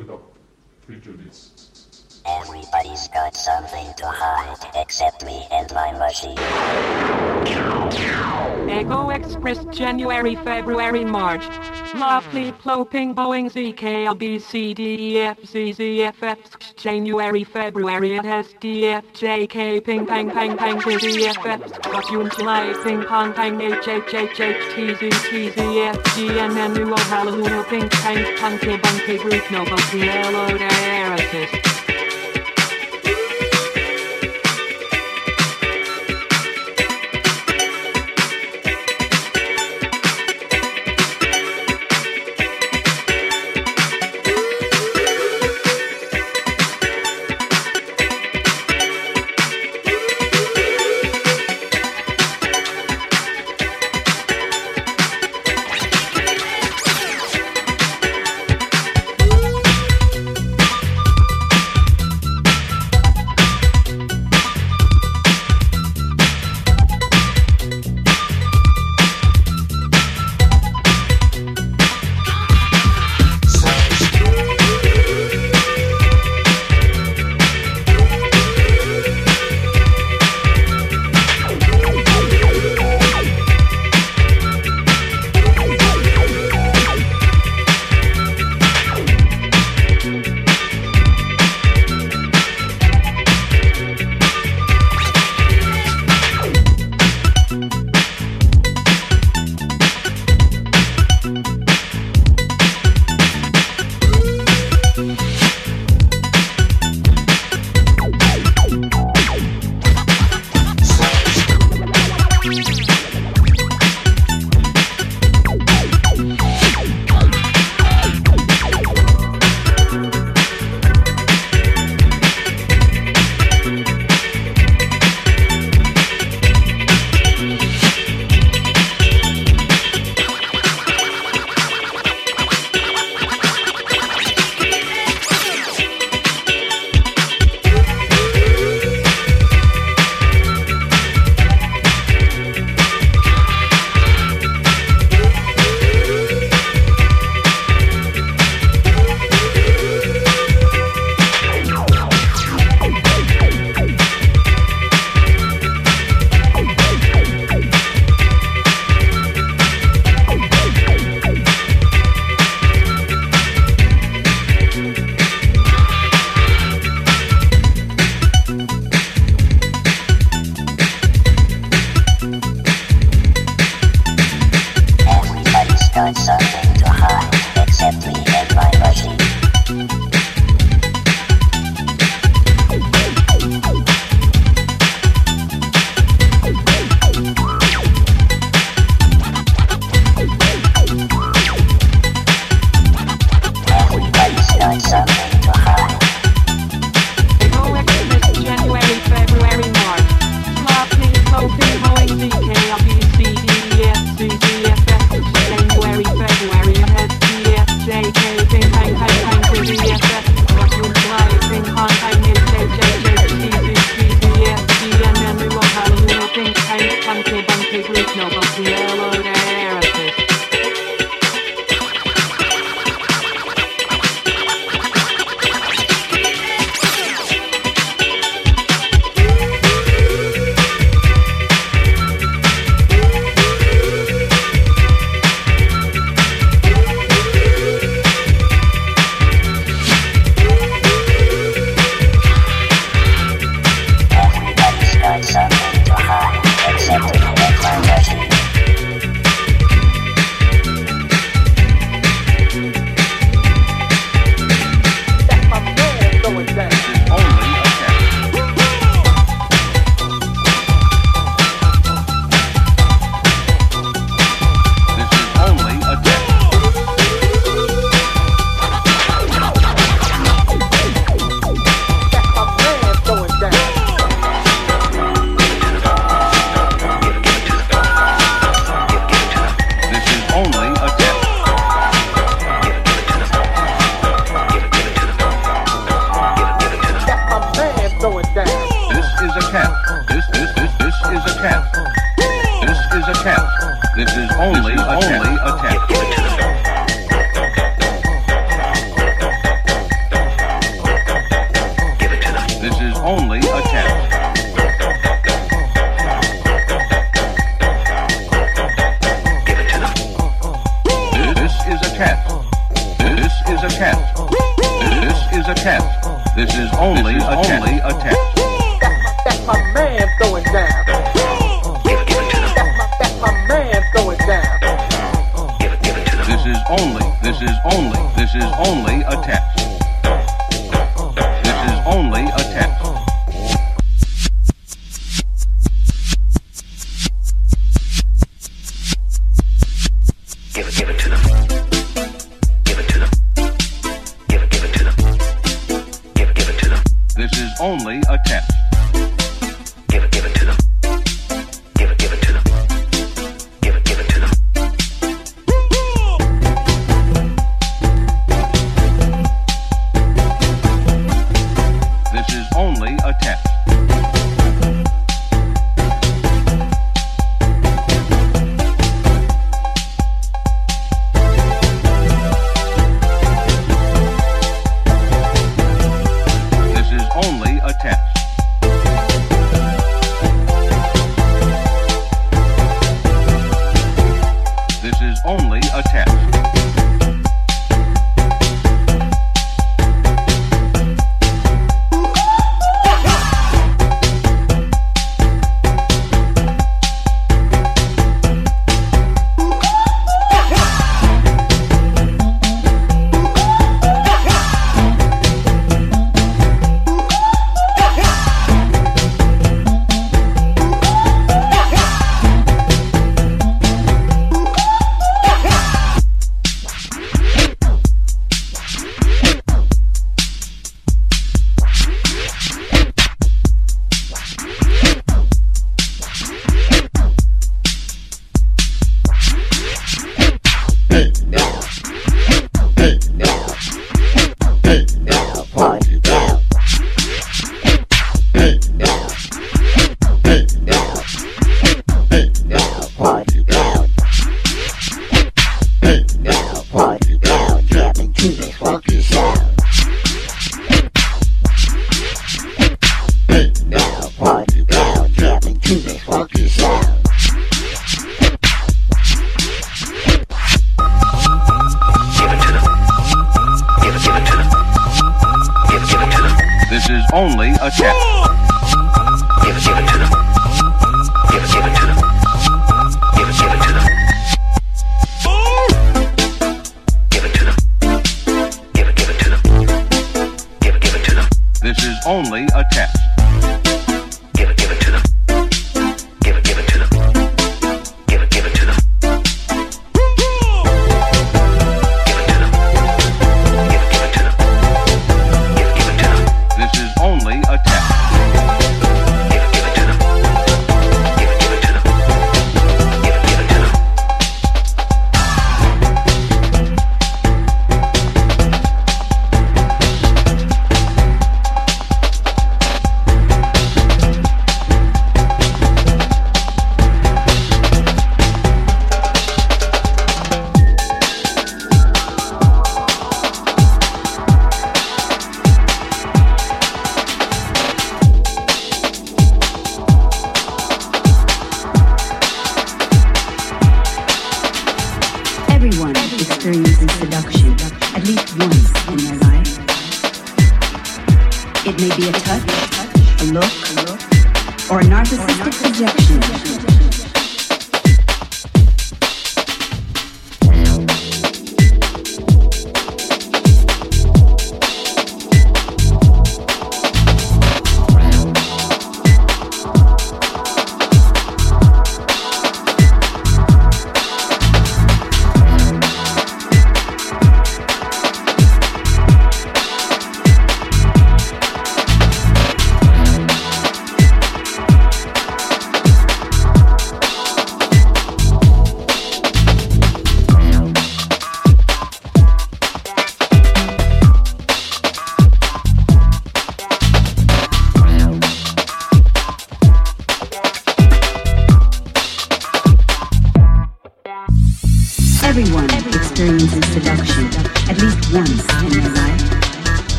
without prejudice. Everybody's got something to hide except me and my machine. Echo Express January, February, March. Lovely ploping Boeing ZKLBCDEFZZFF January, February it has DFJK ping pang pang pang DFF Costume July ping pong pang HHHHTZTZFGNN Nuo Hallelujah ping pang punky bunky group no bunky hello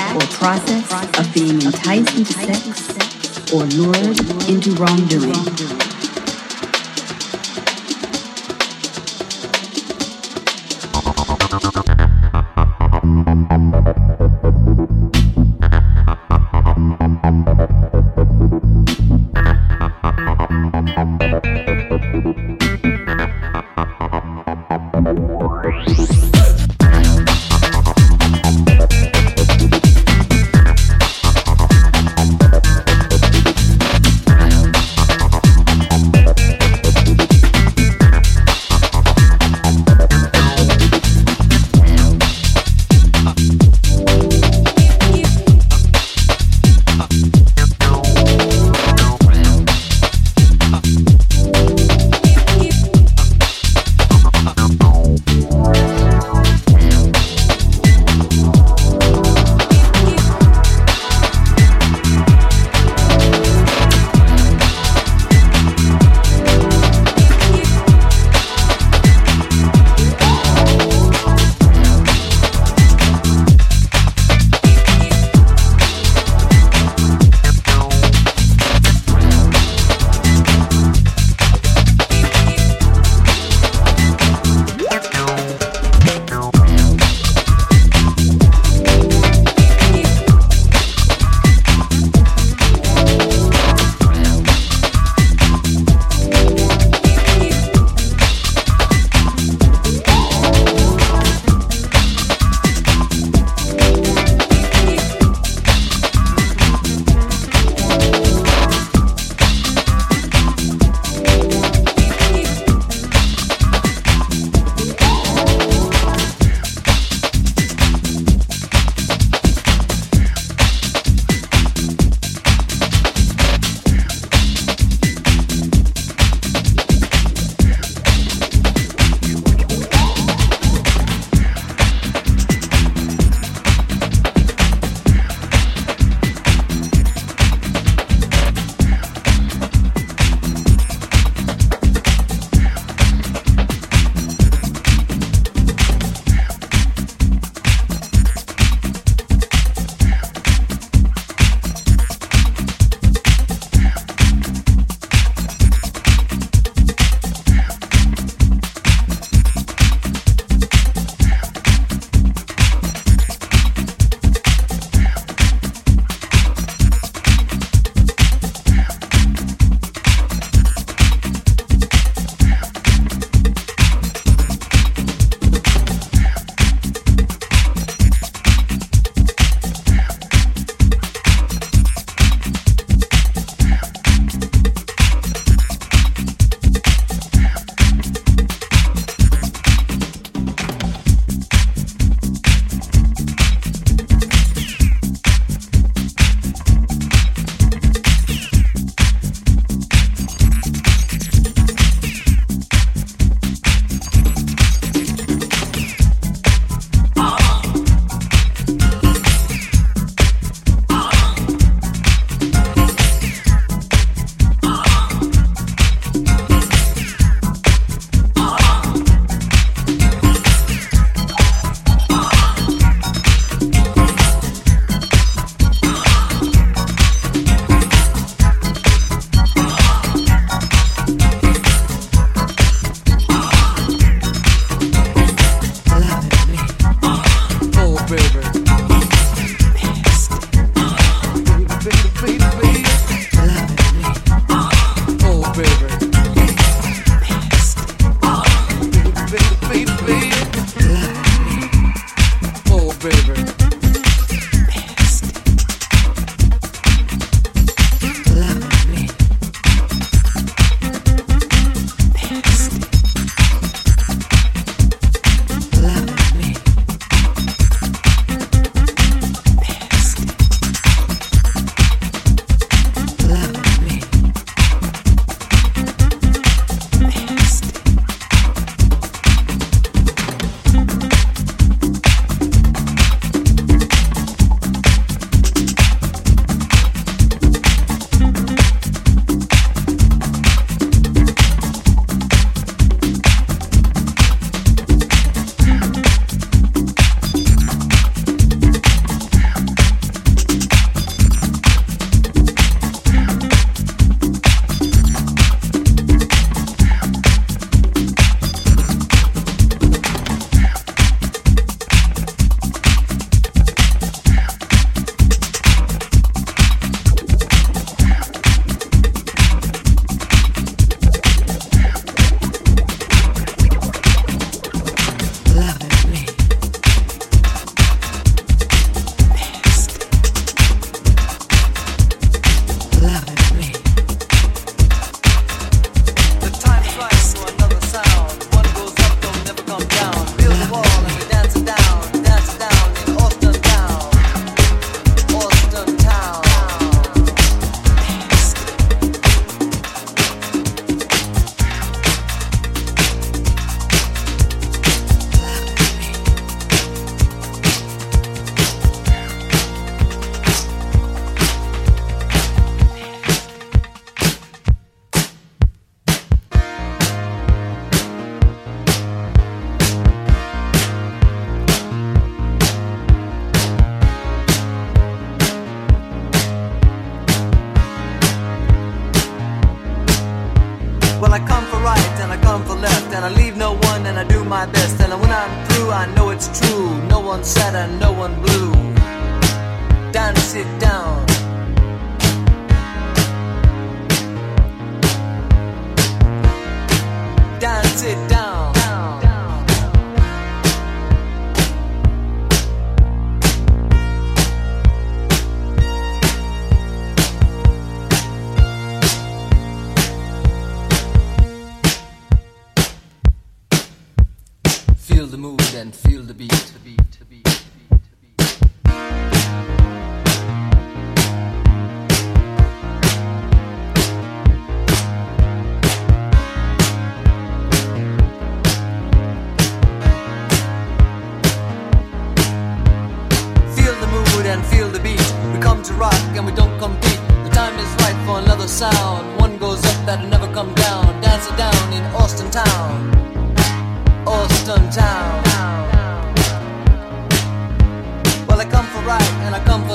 or process of being enticed into sex or lured into wrongdoing.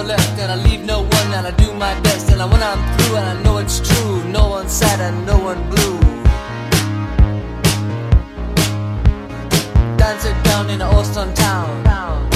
no left, and I leave no one, and I do my best. And when I'm through, and I know it's true, no one sad and no one blue. Dance it down in an Austin town.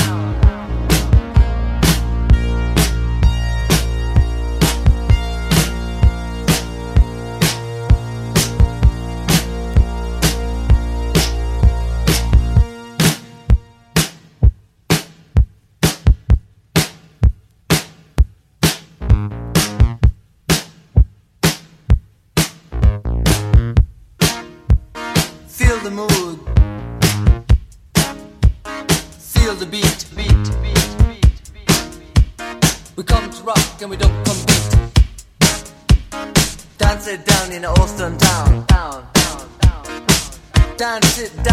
sit down.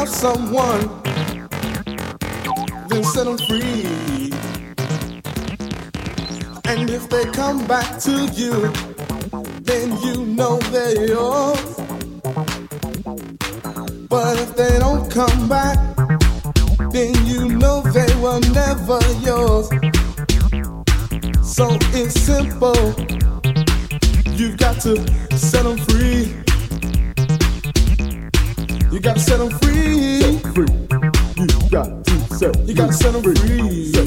love someone, then set them free. And if they come back to you, then you know they're yours. But if they don't come back, then you know they were never yours. So it's simple. You've got to set them free. You gotta set them free. Set free. You got to set. You gotta set them free. Set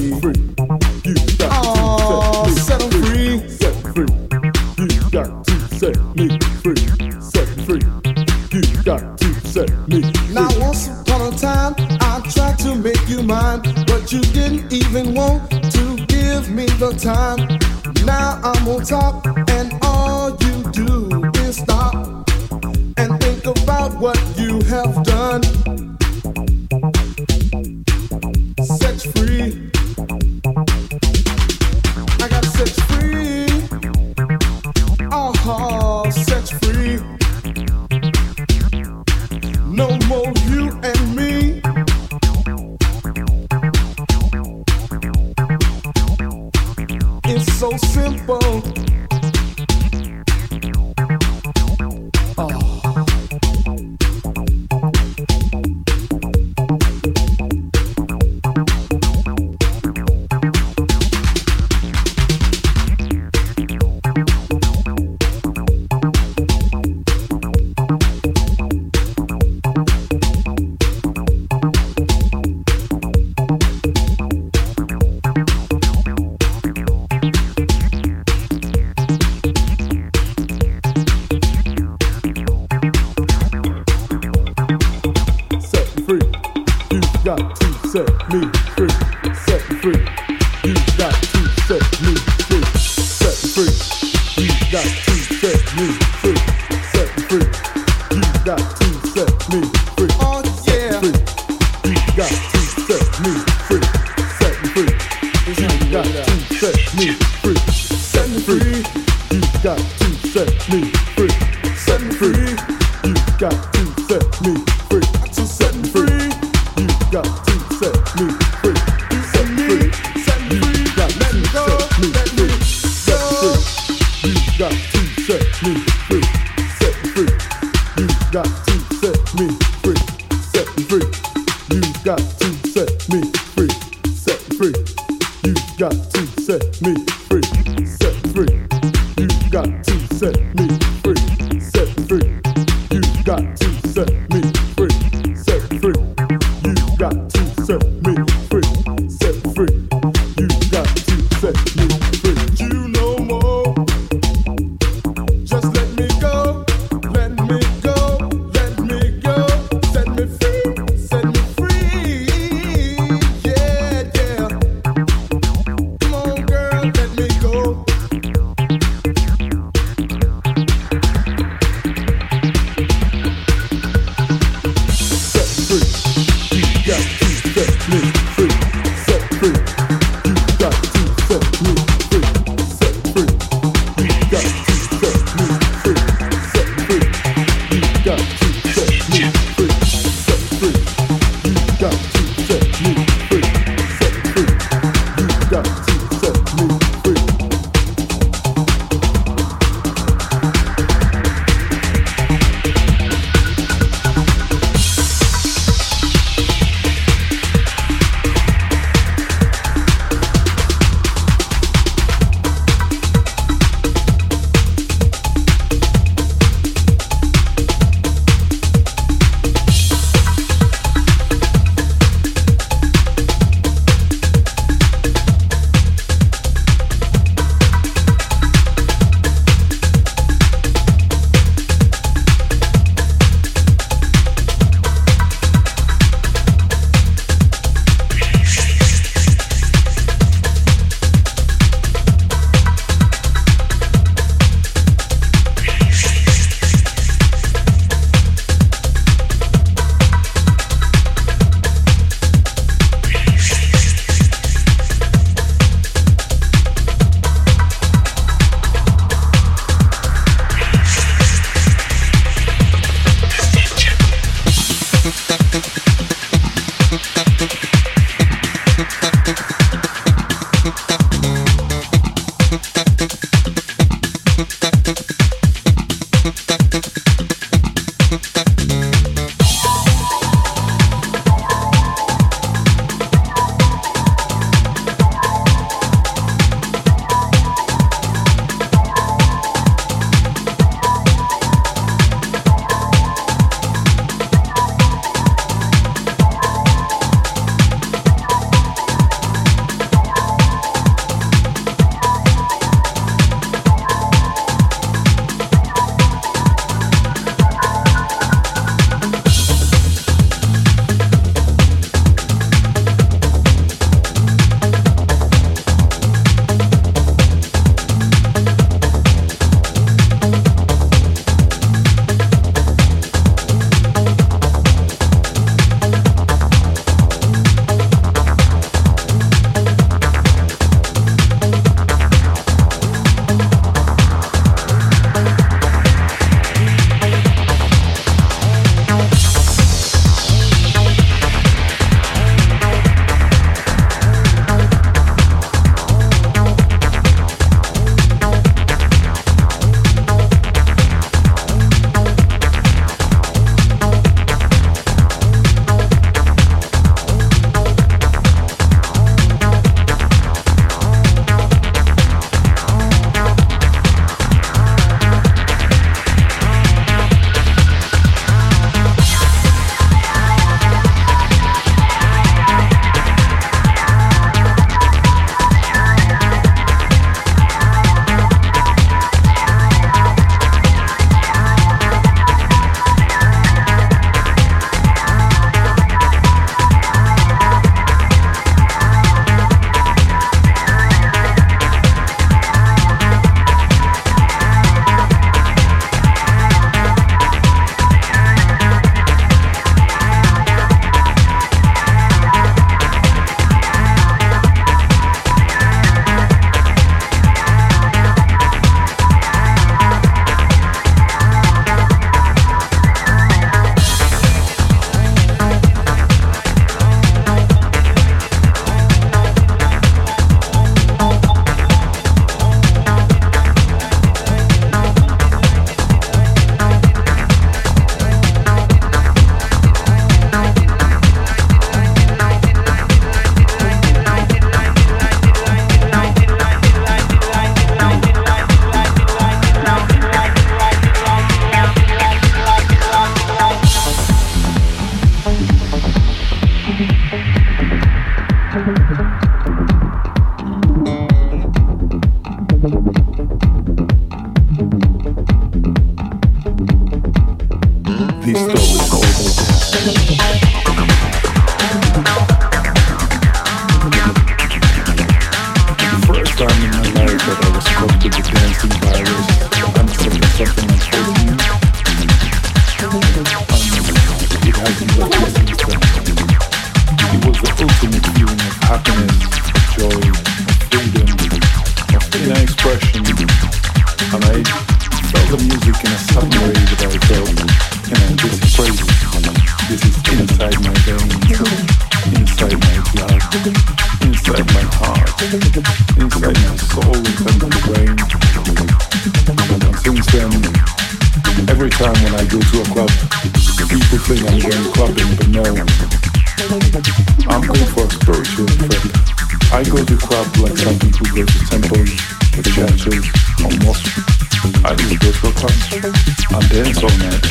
and dance all night.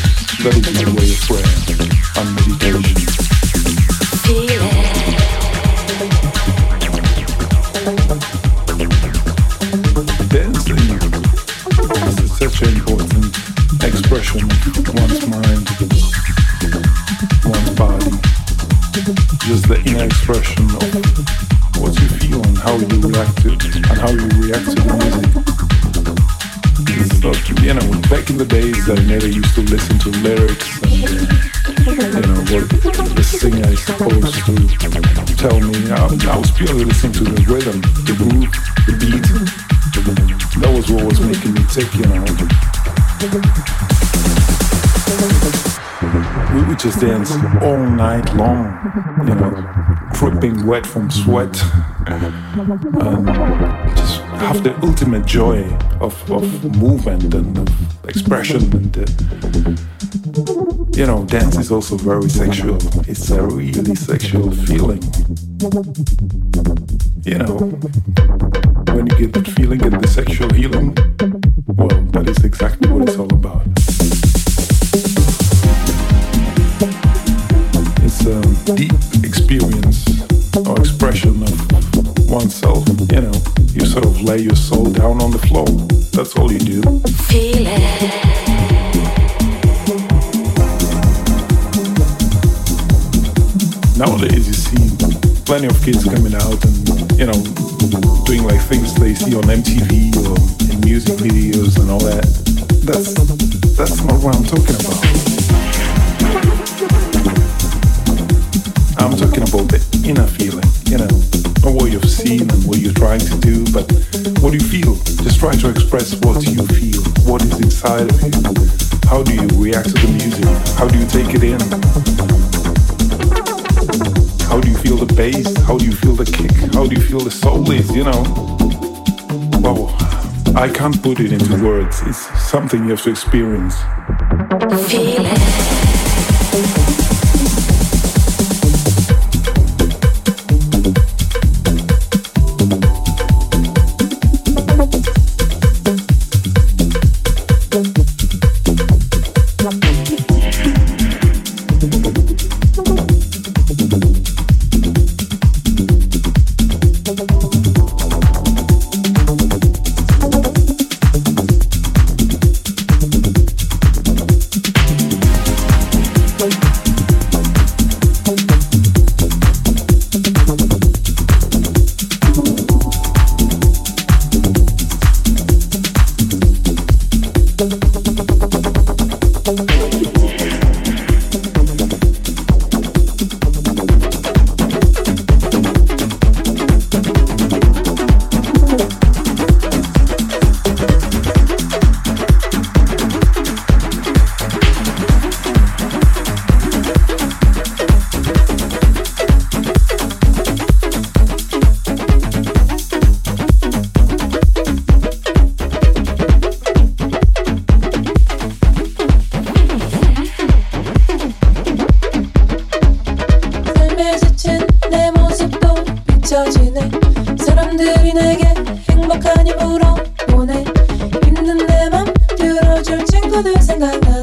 That is my way of prayer and meditation. Dancing is such an important expression one's mind, one's body. Just the inner expression to listen to lyrics and, uh, you know, what the singer is supposed to tell me. I, I was purely listening to the rhythm, the groove, the beat. That was what was making me tick, you know. We would just dance all night long, you know, dripping wet from sweat, and just have the ultimate joy of, of movement and of expression. And uh, you know, dance is also very sexual. It's a really sexual feeling. You know, when you get that feeling, and the sexual healing. Kids coming out and, you know, doing like things they see on MTV or in music videos and all that. That's that's not what I'm talking about. I'm talking about the inner feeling, you know, not what you've seen and what you're trying to do, but what do you feel. Just try to express what you feel, what is inside of you. How do you react to the music? How do you take it in? Feel the bass? How do you feel the kick? How do you feel the soul is, you know? Well, I can't put it into words. It's something you have to experience. Feel it. another thing I.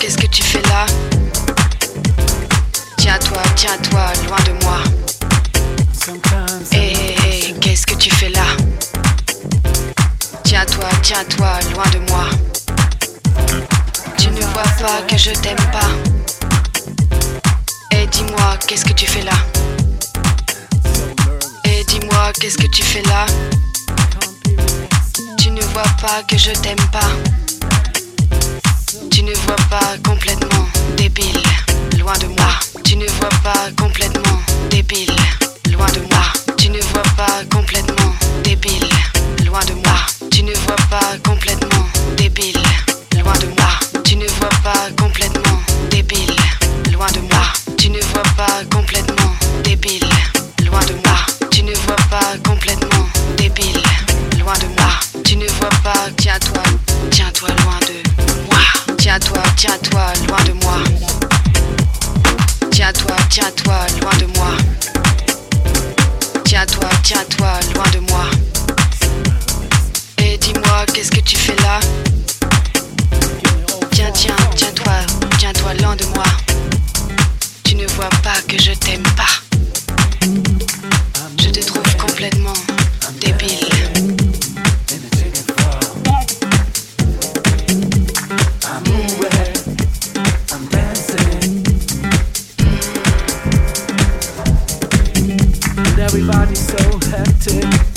qu'est-ce que tu fais là Tiens-toi, tiens-toi, loin de moi. Et hé, hé, qu'est-ce que tu fais là Tiens-toi, tiens-toi, loin de moi. Tu ne vois pas que je t'aime pas. Et dis-moi, qu'est-ce que tu fais là Et dis-moi, qu'est-ce que tu fais là Tu ne vois pas que je t'aime pas. Ne vois pas complètement débile, loin de moi. Tu ne vois pas complètement débile, loin de moi. Tu ne vois pas complètement débile, loin de moi. Tu ne vois pas complètement débile, loin de moi. Tu ne vois pas complètement débile, loin de moi. Tiens-toi, loin de moi. Tiens-toi, tiens-toi loin de moi. Tiens-toi, tiens-toi loin de moi. Et dis-moi, qu'est-ce que tu fais là? Tiens, tiens, tiens-toi, tiens-toi loin de moi. Tu ne vois pas que je t'aime pas. Everybody's so hectic.